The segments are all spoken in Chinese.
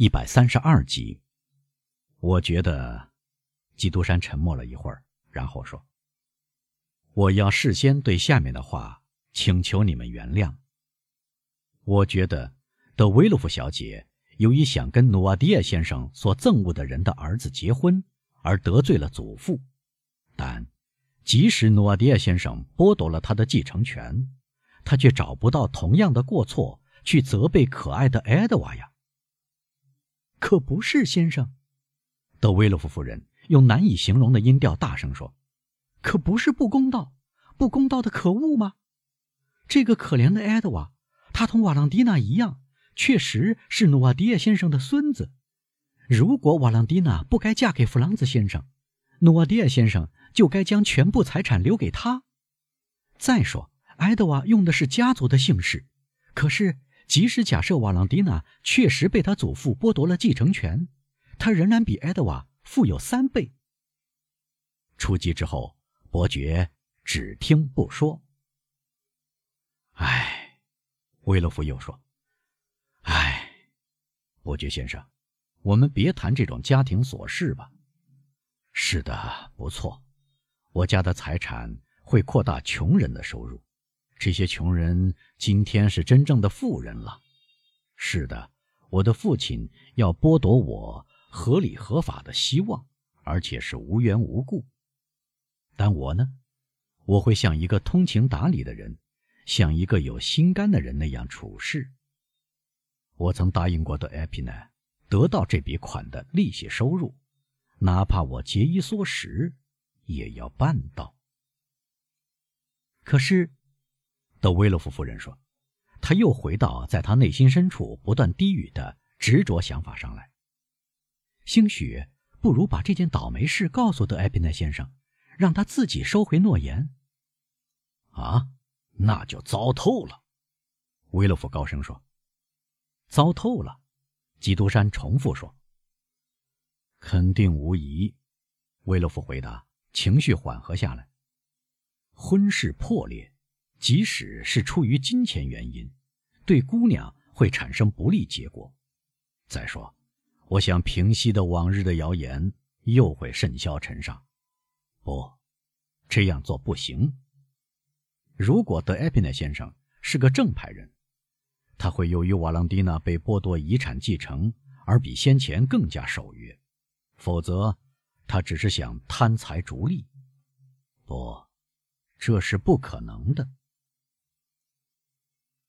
一百三十二集。我觉得，基督山沉默了一会儿，然后说：“我要事先对下面的话请求你们原谅。我觉得，德维洛夫小姐由于想跟努瓦迪亚先生所憎恶的人的儿子结婚，而得罪了祖父。但，即使努瓦迪亚先生剥夺了他的继承权，他却找不到同样的过错去责备可爱的埃德瓦呀。可不是，先生。”德维洛夫夫人用难以形容的音调大声说：“可不是不公道，不公道的可恶吗？这个可怜的埃德瓦，他同瓦朗蒂娜一样，确实是努瓦迪亚先生的孙子。如果瓦朗蒂娜不该嫁给弗朗兹先生，努瓦迪亚先生就该将全部财产留给他。再说，埃德瓦用的是家族的姓氏，可是即使假设瓦朗蒂娜确实被他祖父剥夺了继承权。”他仍然比埃德瓦富有三倍。出击之后，伯爵只听不说。唉，威勒夫又说：“唉，伯爵先生，我们别谈这种家庭琐事吧。”是的，不错，我家的财产会扩大穷人的收入，这些穷人今天是真正的富人了。是的，我的父亲要剥夺我。合理合法的希望，而且是无缘无故。但我呢，我会像一个通情达理的人，像一个有心肝的人那样处事。我曾答应过的艾皮奈得到这笔款的利息收入，哪怕我节衣缩食，也要办到。可是，德维洛夫夫人说，他又回到在他内心深处不断低语的执着想法上来。兴许不如把这件倒霉事告诉德埃宾奈先生，让他自己收回诺言。啊，那就糟透了！维洛夫高声说：“糟透了。”基督山重复说：“肯定无疑。”维洛夫回答，情绪缓和下来。婚事破裂，即使是出于金钱原因，对姑娘会产生不利结果。再说。我想平息的往日的谣言又会甚嚣尘上，不，这样做不行。如果德埃皮奈先生是个正派人，他会由于瓦朗蒂娜被剥夺遗产继承而比先前更加守约；否则，他只是想贪财逐利。不，这是不可能的。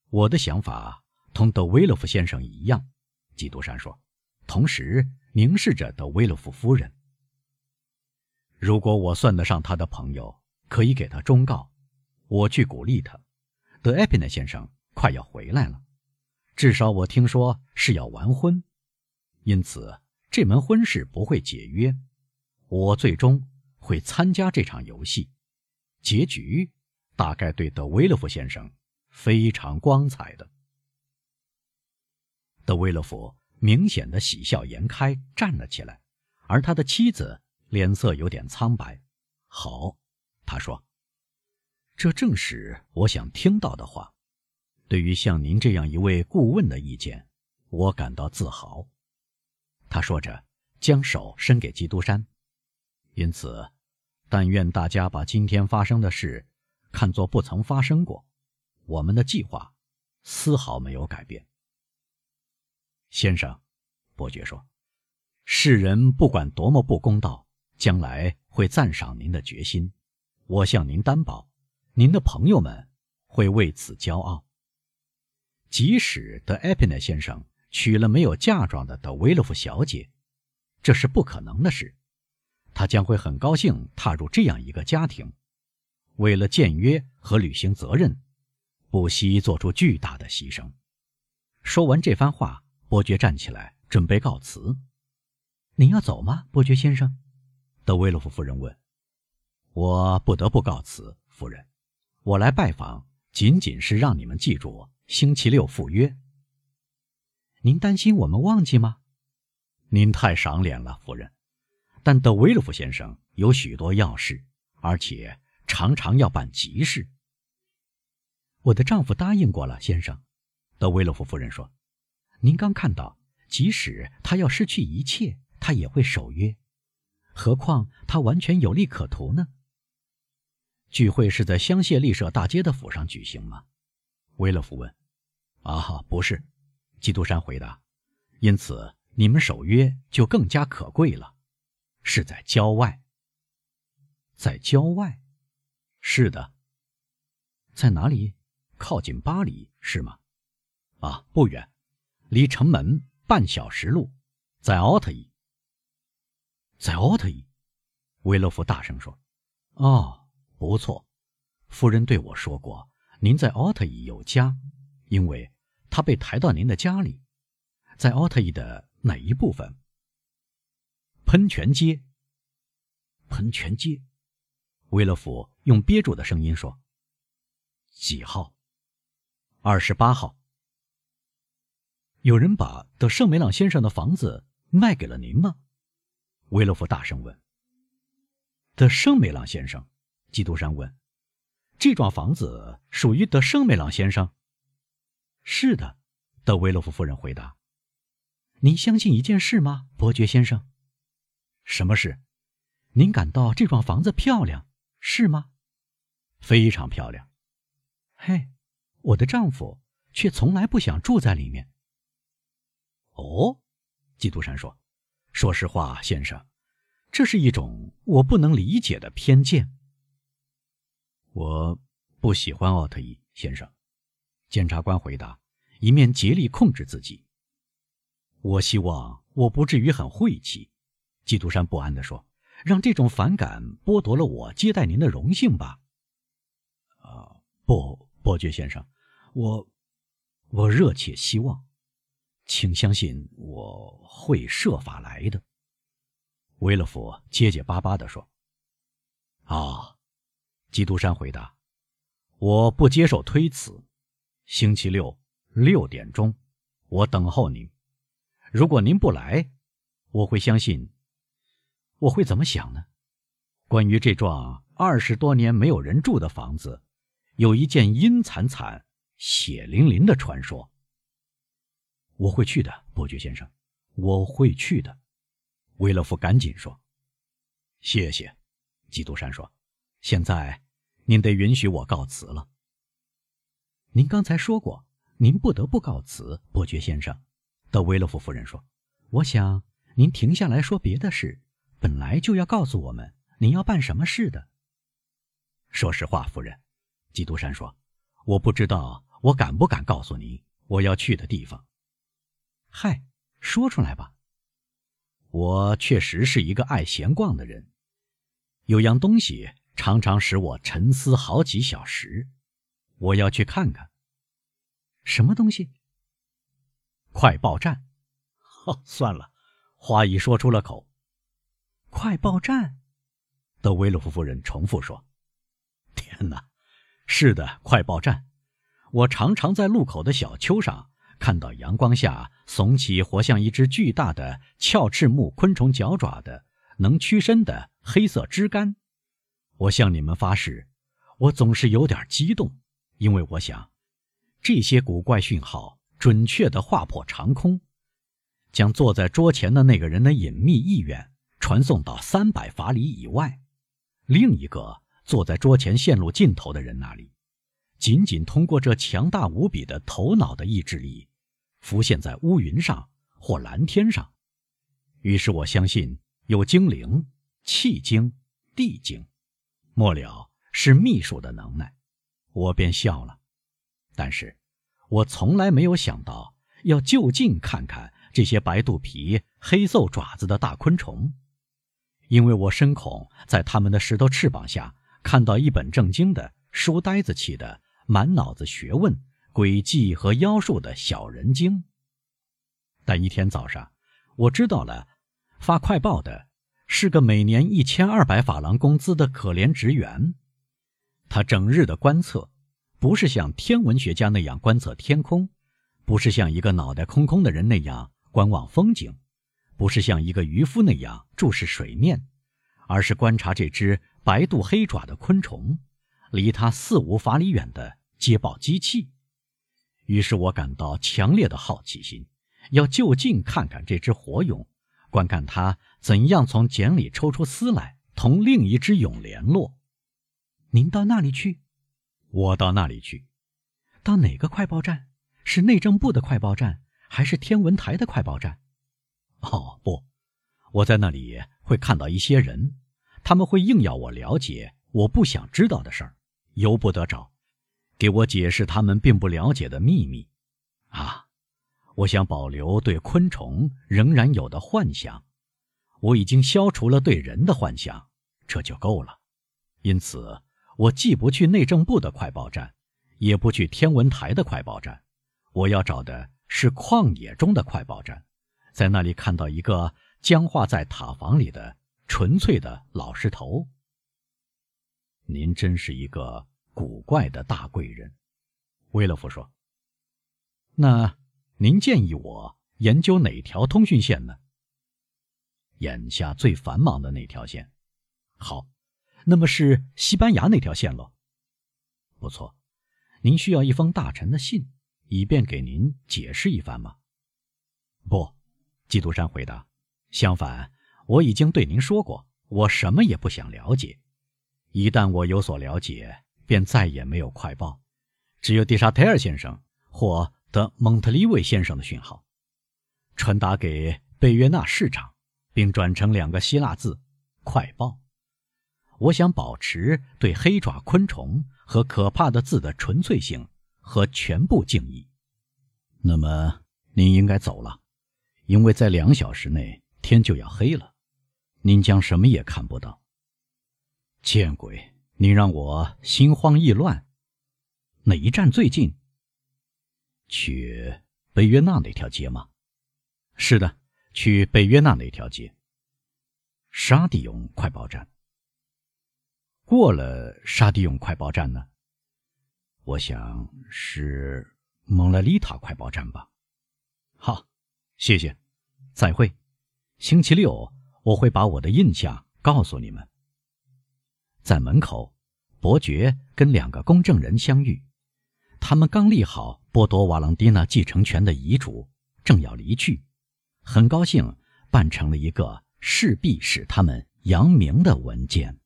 我的想法同德维勒夫先生一样，基督山说。同时凝视着德维勒夫夫人。如果我算得上他的朋友，可以给他忠告，我去鼓励他。德埃皮内先生快要回来了，至少我听说是要完婚，因此这门婚事不会解约。我最终会参加这场游戏，结局大概对德维勒夫先生非常光彩的。德威勒夫。明显的喜笑颜开，站了起来，而他的妻子脸色有点苍白。好，他说：“这正是我想听到的话。对于像您这样一位顾问的意见，我感到自豪。”他说着，将手伸给基督山。因此，但愿大家把今天发生的事看作不曾发生过。我们的计划丝毫没有改变。先生，伯爵说：“世人不管多么不公道，将来会赞赏您的决心。我向您担保，您的朋友们会为此骄傲。即使德埃皮内先生娶了没有嫁妆的德维洛夫小姐，这是不可能的事。他将会很高兴踏入这样一个家庭，为了僭约和履行责任，不惜做出巨大的牺牲。”说完这番话。伯爵站起来，准备告辞。您要走吗，伯爵先生？德维洛夫夫人问。我不得不告辞，夫人。我来拜访，仅仅是让你们记住星期六赴约。您担心我们忘记吗？您太赏脸了，夫人。但德维洛夫先生有许多要事，而且常常要办急事。我的丈夫答应过了，先生。德维洛夫夫人说。您刚看到，即使他要失去一切，他也会守约。何况他完全有利可图呢？聚会是在香榭丽舍大街的府上举行吗？威勒夫问。啊，不是，基督山回答。因此，你们守约就更加可贵了。是在郊外。在郊外？是的。在哪里？靠近巴黎是吗？啊，不远，离城门半小时路，在奥特伊。在奥特伊，威勒夫大声说：“哦，不错，夫人对我说过，您在奥特伊有家，因为他被抬到您的家里，在奥特伊的哪一部分？喷泉街。喷泉街，威勒夫用憋住的声音说：几号？二十八号。有人把德圣梅朗先生的房子卖给了您吗？”威勒夫大声问。“德圣梅朗先生？”基督山问。“这幢房子属于德圣梅朗先生？”“是的。”德维勒夫夫人回答。“您相信一件事吗，伯爵先生？”“什么事？”“您感到这幢房子漂亮，是吗？”“非常漂亮。”“嘿，我的丈夫却从来不想住在里面。”“哦。”基督山说。说实话，先生，这是一种我不能理解的偏见。我不喜欢奥特伊先生，检察官回答，一面竭力控制自己。我希望我不至于很晦气，基督山不安地说：“让这种反感剥夺了我接待您的荣幸吧。”啊，不，伯爵先生，我，我热切希望。请相信我会设法来的。”威勒夫结结巴巴地说。“啊，基督山回答，我不接受推辞。星期六六点钟，我等候您。如果您不来，我会相信。我会怎么想呢？关于这幢二十多年没有人住的房子，有一件阴惨惨、血淋淋的传说。”我会去的，伯爵先生，我会去的。威勒夫赶紧说：“谢谢。”基督山说：“现在您得允许我告辞了。”您刚才说过，您不得不告辞，伯爵先生。德威勒夫夫人说：“我想您停下来说别的事，本来就要告诉我们您要办什么事的。”说实话，夫人，基督山说：“我不知道我敢不敢告诉您我要去的地方。”嗨，说出来吧。我确实是一个爱闲逛的人，有样东西常常使我沉思好几小时。我要去看看。什么东西？快报站。哦，算了，话已说出了口。快报站。德维洛夫夫人重复说：“天哪，是的，快报站。我常常在路口的小丘上。”看到阳光下耸起活像一只巨大的鞘翅目昆虫脚爪的能屈伸的黑色枝干，我向你们发誓，我总是有点激动，因为我想，这些古怪讯号准确地划破长空，将坐在桌前的那个人的隐秘意愿传送到三百法里以外，另一个坐在桌前线路尽头的人那里，仅仅通过这强大无比的头脑的意志力。浮现在乌云上或蓝天上，于是我相信有精灵、气精、地精，末了是秘书的能耐，我便笑了。但是，我从来没有想到要就近看看这些白肚皮、黑瘦爪子的大昆虫，因为我深恐在它们的石头翅膀下看到一本正经的书呆子气的满脑子学问。诡计和妖术的小人精。但一天早上，我知道了，发快报的是个每年一千二百法郎工资的可怜职员。他整日的观测，不是像天文学家那样观测天空，不是像一个脑袋空空的人那样观望风景，不是像一个渔夫那样注视水面，而是观察这只白肚黑爪的昆虫，离他四五法里远的接报机器。于是我感到强烈的好奇心，要就近看看这只火蛹，观看它怎样从茧里抽出丝来，同另一只蛹联络。您到那里去？我到那里去。到哪个快报站？是内政部的快报站，还是天文台的快报站？哦，不，我在那里会看到一些人，他们会硬要我了解我不想知道的事儿，由不得找，给我解释他们并不了解的秘密。啊，我想保留对昆虫仍然有的幻想，我已经消除了对人的幻想，这就够了。因此，我既不去内政部的快报站，也不去天文台的快报站。我要找的是旷野中的快报站，在那里看到一个僵化在塔房里的纯粹的老石头。您真是一个古怪的大贵人，威勒夫说。那您建议我研究哪条通讯线呢？眼下最繁忙的那条线。好，那么是西班牙那条线喽。不错，您需要一封大臣的信。以便给您解释一番吗？不，基督山回答。相反，我已经对您说过，我什么也不想了解。一旦我有所了解，便再也没有快报，只有蒂沙泰尔先生或德蒙特利维先生的讯号，传达给贝约纳市长，并转成两个希腊字“快报”。我想保持对黑爪昆虫和可怕的字的纯粹性。和全部敬意。那么您应该走了，因为在两小时内天就要黑了，您将什么也看不到。见鬼！您让我心慌意乱。哪一站最近？去贝约纳那条街吗？是的，去贝约纳那条街。沙地勇快报站。过了沙地勇快报站呢？我想是蒙拉丽塔快报站吧。好，谢谢，再会。星期六我会把我的印象告诉你们。在门口，伯爵跟两个公证人相遇，他们刚立好剥夺瓦朗蒂娜继承权的遗嘱，正要离去，很高兴办成了一个势必使他们扬名的文件。